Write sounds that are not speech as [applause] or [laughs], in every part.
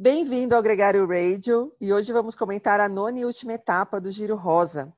Bem-vindo ao Gregário Radio e hoje vamos comentar a nona e última etapa do Giro Rosa,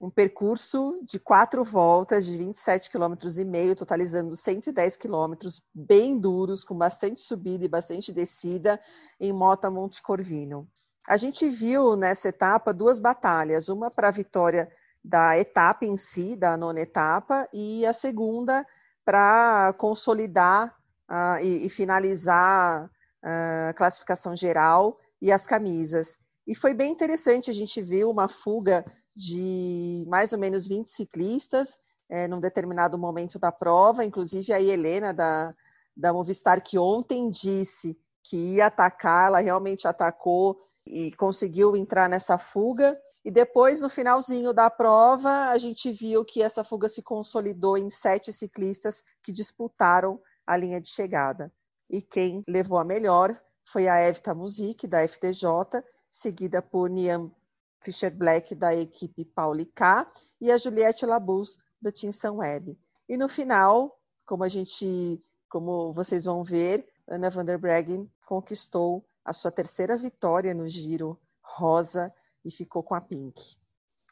um percurso de quatro voltas de 27 km e meio, totalizando 110 km, bem duros, com bastante subida e bastante descida em Mota Monte Corvino. A gente viu nessa etapa duas batalhas, uma para a vitória da etapa em si, da nona etapa, e a segunda para consolidar uh, e, e finalizar a classificação geral e as camisas. E foi bem interessante, a gente viu uma fuga de mais ou menos 20 ciclistas é, num determinado momento da prova, inclusive a Helena da, da Movistar, que ontem disse que ia atacar, ela realmente atacou e conseguiu entrar nessa fuga. E depois, no finalzinho da prova, a gente viu que essa fuga se consolidou em sete ciclistas que disputaram a linha de chegada e quem levou a melhor foi a Evita Music, da FDJ, seguida por Niam Fischer Black, da equipe Paulica, e a Juliette Labus, da Team Sunweb. E no final, como a gente, como vocês vão ver, Ana van der Breggen conquistou a sua terceira vitória no Giro Rosa e ficou com a Pink.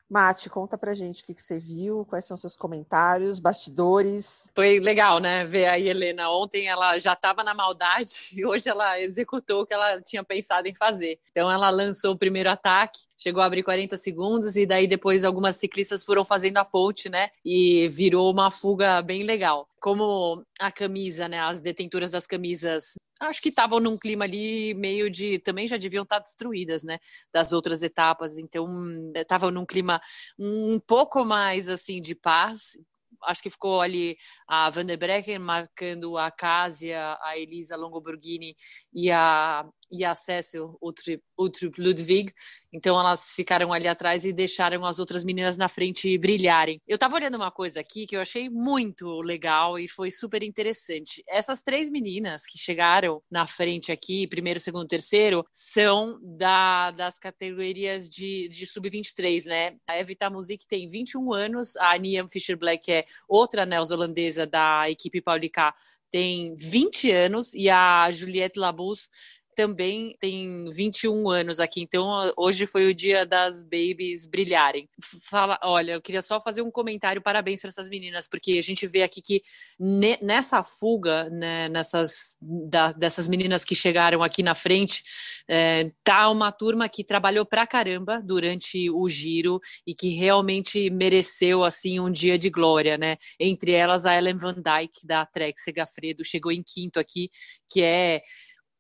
Mate, conta pra gente o que, que, você viu, quais são seus comentários, bastidores. Foi legal, né? Ver a Helena. Ontem ela já estava na maldade [laughs] e hoje ela executou o que ela tinha pensado em fazer. Então ela lançou o primeiro ataque, chegou a abrir 40 segundos e daí depois algumas ciclistas foram fazendo a ponte, né? E virou uma fuga bem legal. Como a camisa, né? As detentoras das camisas acho que estavam num clima ali meio de também já deviam estar destruídas, né, das outras etapas. Então, estavam num clima um pouco mais assim de paz. Acho que ficou ali a Van der Brecken marcando a Casia, a Elisa Longoborghini e a e a Cecil Utrup Ludwig. Então elas ficaram ali atrás e deixaram as outras meninas na frente brilharem. Eu estava olhando uma coisa aqui que eu achei muito legal e foi super interessante. Essas três meninas que chegaram na frente aqui, primeiro, segundo, terceiro, são da, das categorias de, de sub-23, né? A Evita Music tem 21 anos, a Niam Fischer Black é outra neozelandesa da equipe Paulica tem 20 anos e a Juliette Labus também tem 21 anos aqui, então hoje foi o dia das babies brilharem. Fala, olha, eu queria só fazer um comentário, parabéns para essas meninas, porque a gente vê aqui que ne, nessa fuga, né, nessas da, dessas meninas que chegaram aqui na frente, é, tá uma turma que trabalhou pra caramba durante o giro e que realmente mereceu assim um dia de glória, né? Entre elas a Ellen Van Dyke da Trek Segafredo chegou em quinto aqui, que é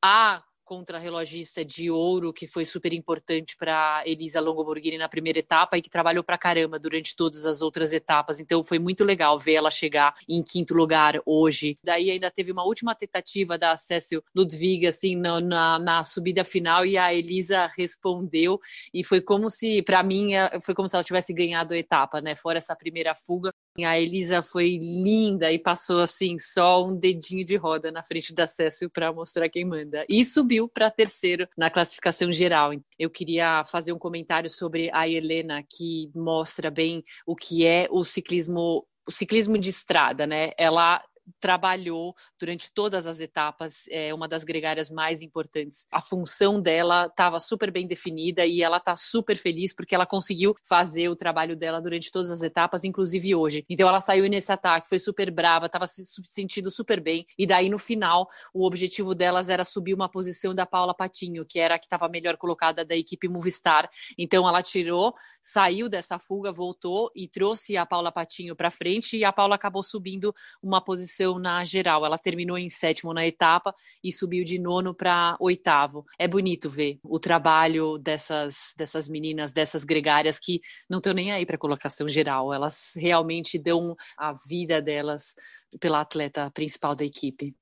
a contra-relogista de ouro que foi super importante para Elisa Longoborghini na primeira etapa e que trabalhou para caramba durante todas as outras etapas. Então foi muito legal ver ela chegar em quinto lugar hoje. Daí ainda teve uma última tentativa da Cecil Ludwig assim na, na, na subida final e a Elisa respondeu e foi como se para mim foi como se ela tivesse ganhado a etapa, né? Fora essa primeira fuga, a Elisa foi linda e passou assim só um dedinho de roda na frente da Cécio para mostrar quem manda. E subiu para terceiro na classificação geral. Eu queria fazer um comentário sobre a Helena que mostra bem o que é o ciclismo o ciclismo de estrada, né? Ela trabalhou durante todas as etapas, é uma das gregárias mais importantes. A função dela estava super bem definida e ela está super feliz porque ela conseguiu fazer o trabalho dela durante todas as etapas, inclusive hoje. Então ela saiu nesse ataque, foi super brava, estava se sentindo super bem. E daí no final, o objetivo delas era subir uma posição da Paula Patinho, que era a que estava melhor colocada da equipe Movistar. Então ela tirou, saiu dessa fuga, voltou e trouxe a Paula Patinho para frente e a Paula acabou subindo uma posição posição na geral. Ela terminou em sétimo na etapa e subiu de nono para oitavo. É bonito ver o trabalho dessas, dessas meninas, dessas gregárias que não estão nem aí para colocação geral. Elas realmente dão a vida delas pela atleta principal da equipe.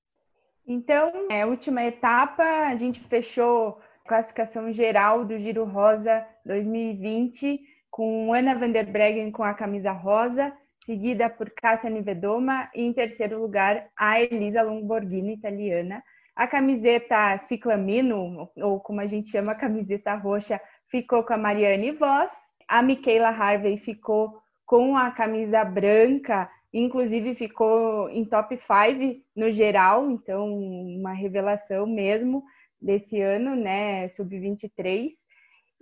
Então, é, última etapa, a gente fechou classificação geral do Giro Rosa 2020 com Ana van der Breggen com a camisa rosa, seguida por Cássia Nivedoma e em terceiro lugar a Elisa Lomborghini, italiana. A camiseta ciclamino, ou como a gente chama, a camiseta roxa, ficou com a Mariane Voss. A Michaela Harvey ficou com a camisa branca, inclusive ficou em top 5 no geral, então uma revelação mesmo. desse ano, né, sub-23.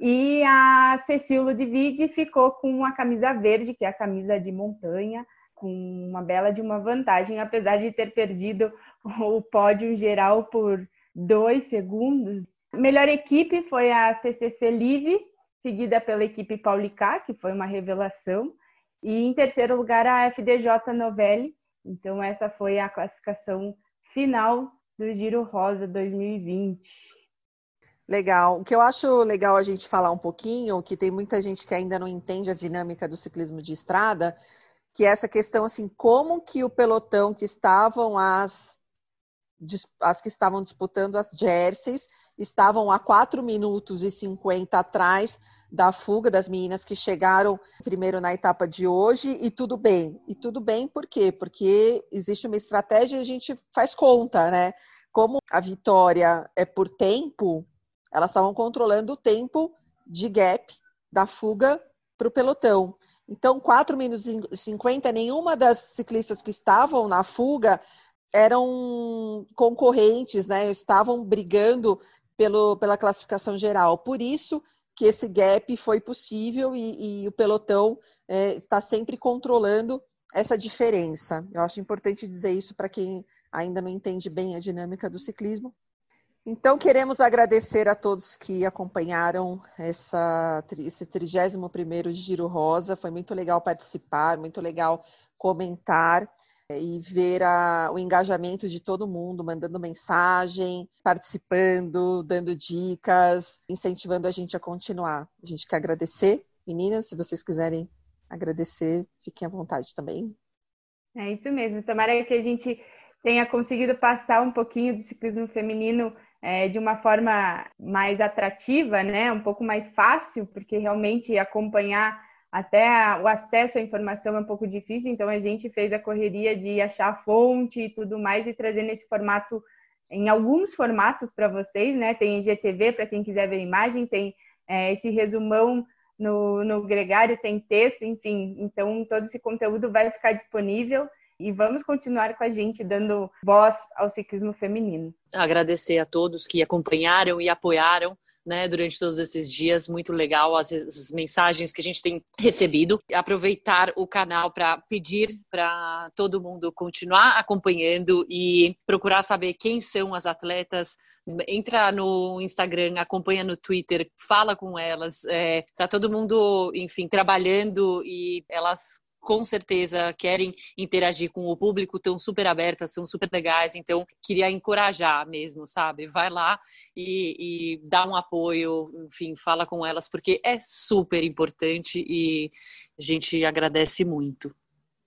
E a Cecília Ludwig ficou com a camisa verde, que é a camisa de montanha, com uma bela de uma vantagem, apesar de ter perdido [laughs] o pódio geral por dois segundos. Melhor equipe foi a CCC Live, seguida pela equipe Paulicá, que foi uma revelação, e em terceiro lugar a FDJ Novelli. Então essa foi a classificação final do Giro Rosa 2020. Legal. O que eu acho legal a gente falar um pouquinho, que tem muita gente que ainda não entende a dinâmica do ciclismo de estrada, que é essa questão assim, como que o pelotão que estavam as as que estavam disputando as jerseys estavam a 4 minutos e 50 atrás da fuga das meninas que chegaram primeiro na etapa de hoje e tudo bem. E tudo bem por quê? Porque existe uma estratégia e a gente faz conta, né? Como a vitória é por tempo, elas estavam controlando o tempo de gap da fuga para o pelotão. Então, 4 minutos e 50, nenhuma das ciclistas que estavam na fuga eram concorrentes, né? Estavam brigando pelo, pela classificação geral. Por isso que esse gap foi possível e, e o pelotão é, está sempre controlando essa diferença. Eu acho importante dizer isso para quem ainda não entende bem a dinâmica do ciclismo. Então, queremos agradecer a todos que acompanharam essa, esse 31º Giro Rosa. Foi muito legal participar, muito legal comentar e ver a, o engajamento de todo mundo, mandando mensagem, participando, dando dicas, incentivando a gente a continuar. A gente quer agradecer. Meninas, se vocês quiserem agradecer, fiquem à vontade também. É isso mesmo. Tomara que a gente tenha conseguido passar um pouquinho do ciclismo feminino é, de uma forma mais atrativa, né? Um pouco mais fácil, porque realmente acompanhar até o acesso à informação é um pouco difícil, então a gente fez a correria de achar a fonte e tudo mais e trazer nesse formato, em alguns formatos para vocês, né? Tem IGTV para quem quiser ver imagem, tem é, esse resumão no, no Gregário, tem texto, enfim, então todo esse conteúdo vai ficar disponível e vamos continuar com a gente dando voz ao ciclismo feminino. Agradecer a todos que acompanharam e apoiaram né, durante todos esses dias. Muito legal as, as mensagens que a gente tem recebido. Aproveitar o canal para pedir para todo mundo continuar acompanhando e procurar saber quem são as atletas. Entra no Instagram, acompanha no Twitter, fala com elas. É, tá todo mundo, enfim, trabalhando e elas com certeza querem interagir com o público, estão super abertas, são super legais, então queria encorajar mesmo, sabe? Vai lá e, e dá um apoio, enfim, fala com elas, porque é super importante e a gente agradece muito.